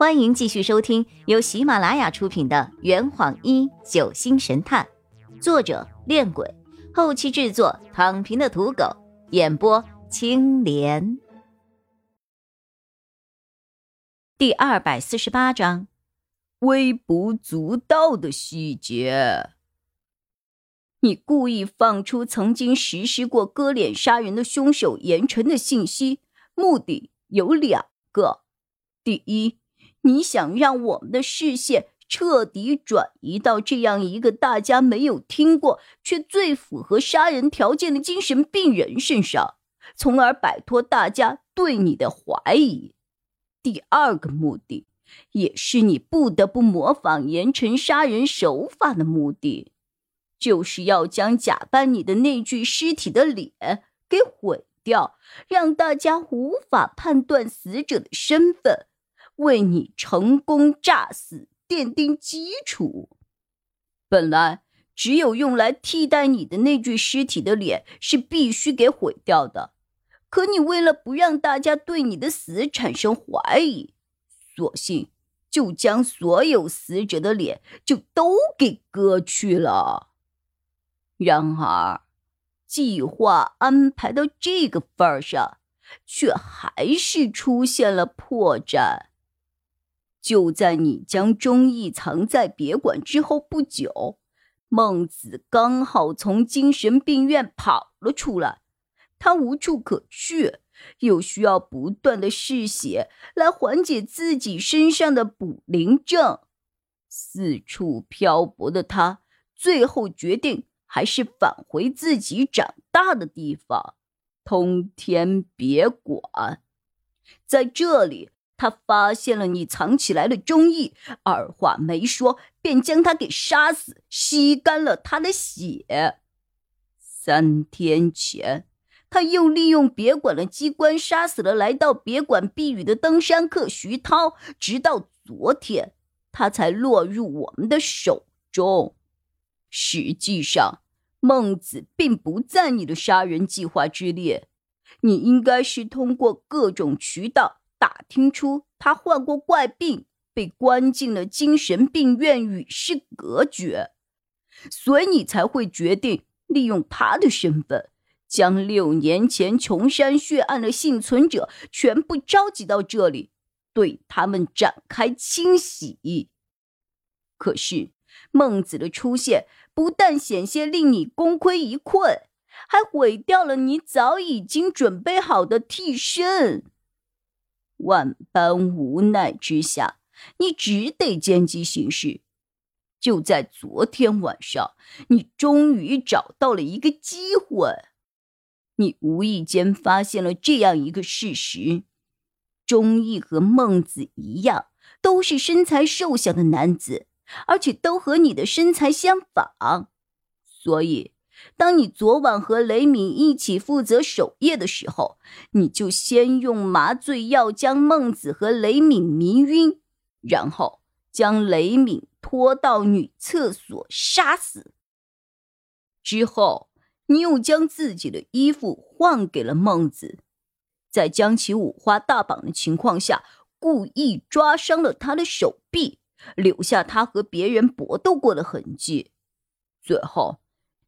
欢迎继续收听由喜马拉雅出品的《圆谎一九星神探》，作者：恋鬼，后期制作：躺平的土狗，演播：青莲。第二百四十八章：微不足道的细节。你故意放出曾经实施过割脸杀人的凶手严晨的信息，目的有两个：第一。你想让我们的视线彻底转移到这样一个大家没有听过却最符合杀人条件的精神病人身上，从而摆脱大家对你的怀疑。第二个目的，也是你不得不模仿严惩杀人手法的目的，就是要将假扮你的那具尸体的脸给毁掉，让大家无法判断死者的身份。为你成功诈死奠定基础。本来只有用来替代你的那具尸体的脸是必须给毁掉的，可你为了不让大家对你的死产生怀疑，索性就将所有死者的脸就都给割去了。然而，计划安排到这个份儿上，却还是出现了破绽。就在你将忠义藏在别馆之后不久，孟子刚好从精神病院跑了出来。他无处可去，又需要不断的嗜血来缓解自己身上的补灵症。四处漂泊的他，最后决定还是返回自己长大的地方——通天别馆。在这里。他发现了你藏起来的忠义，二话没说便将他给杀死，吸干了他的血。三天前，他又利用别馆的机关杀死了来到别馆避雨的登山客徐涛，直到昨天，他才落入我们的手中。实际上，孟子并不在你的杀人计划之列，你应该是通过各种渠道。打听出他患过怪病，被关进了精神病院，与世隔绝，所以你才会决定利用他的身份，将六年前琼山血案的幸存者全部召集到这里，对他们展开清洗。可是孟子的出现，不但险些令你功亏一篑，还毁掉了你早已经准备好的替身。万般无奈之下，你只得见机行事。就在昨天晚上，你终于找到了一个机会。你无意间发现了这样一个事实：钟义和孟子一样，都是身材瘦小的男子，而且都和你的身材相仿，所以。当你昨晚和雷敏一起负责守夜的时候，你就先用麻醉药将孟子和雷敏迷晕，然后将雷敏拖到女厕所杀死。之后，你又将自己的衣服换给了孟子，在将其五花大绑的情况下，故意抓伤了他的手臂，留下他和别人搏斗过的痕迹。最后。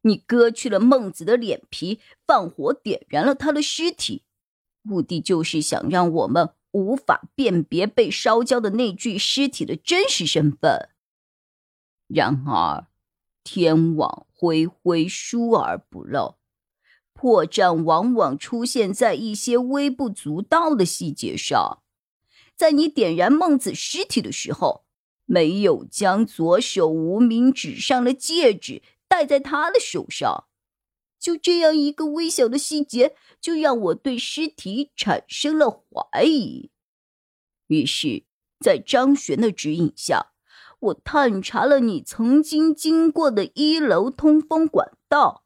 你割去了孟子的脸皮，放火点燃了他的尸体，目的就是想让我们无法辨别被烧焦的那具尸体的真实身份。然而，天网恢恢，疏而不漏，破绽往往出现在一些微不足道的细节上。在你点燃孟子尸体的时候，没有将左手无名指上的戒指。戴在他的手上，就这样一个微小的细节，就让我对尸体产生了怀疑。于是，在张璇的指引下，我探查了你曾经经过的一楼通风管道，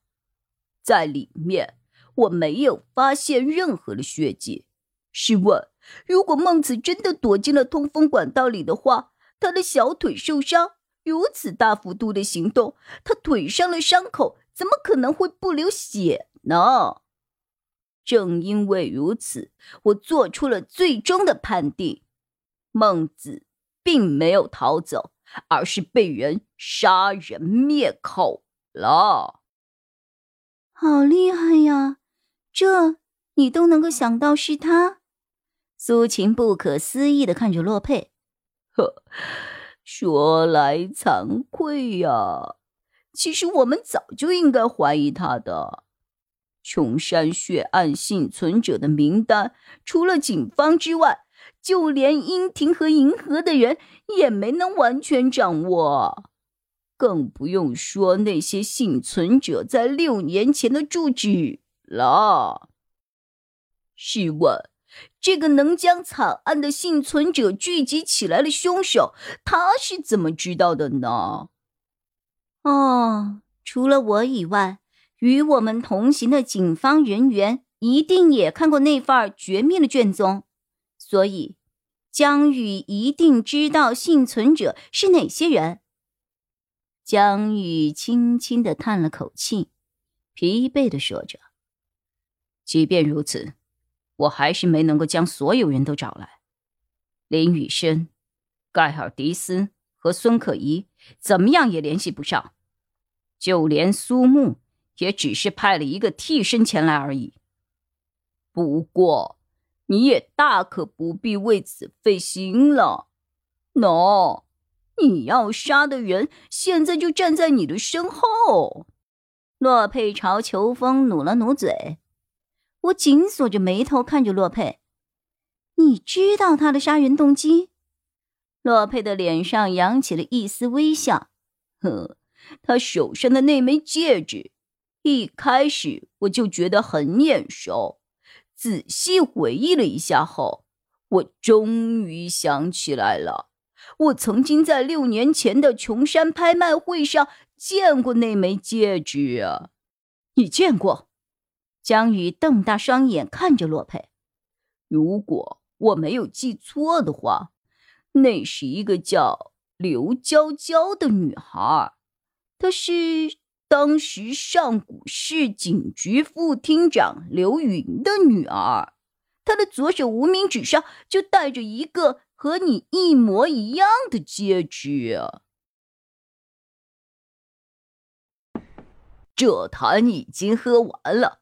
在里面我没有发现任何的血迹。试问，如果孟子真的躲进了通风管道里的话，他的小腿受伤？如此大幅度的行动，他腿上的伤口怎么可能会不流血呢？正因为如此，我做出了最终的判定：孟子并没有逃走，而是被人杀人灭口了。好厉害呀！这你都能够想到是他？苏秦不可思议的看着洛佩。呵，说来惭愧呀，其实我们早就应该怀疑他的。琼山血案幸存者的名单，除了警方之外，就连殷庭和银河的人也没能完全掌握，更不用说那些幸存者在六年前的住址了。试问，这个能将惨案的幸存者聚集起来的凶手，他是怎么知道的呢？哦，除了我以外。与我们同行的警方人员一定也看过那份绝密的卷宗，所以江宇一定知道幸存者是哪些人。江宇轻轻的叹了口气，疲惫的说着：“即便如此，我还是没能够将所有人都找来。林雨生、盖尔迪斯和孙可怡怎么样也联系不上，就连苏木。”也只是派了一个替身前来而已。不过，你也大可不必为此费心了。喏，你要杀的人现在就站在你的身后。洛佩朝裘风努了努嘴，我紧锁着眉头看着洛佩。你知道他的杀人动机？洛佩的脸上扬起了一丝微笑。呵，他手上的那枚戒指。一开始我就觉得很眼熟，仔细回忆了一下后，我终于想起来了。我曾经在六年前的琼山拍卖会上见过那枚戒指啊！你见过？江宇瞪大双眼看着洛佩。如果我没有记错的话，那是一个叫刘娇娇的女孩，她是。当时上古市警局副厅长刘云的女儿，她的左手无名指上就戴着一个和你一模一样的戒指。这坛已经喝完了，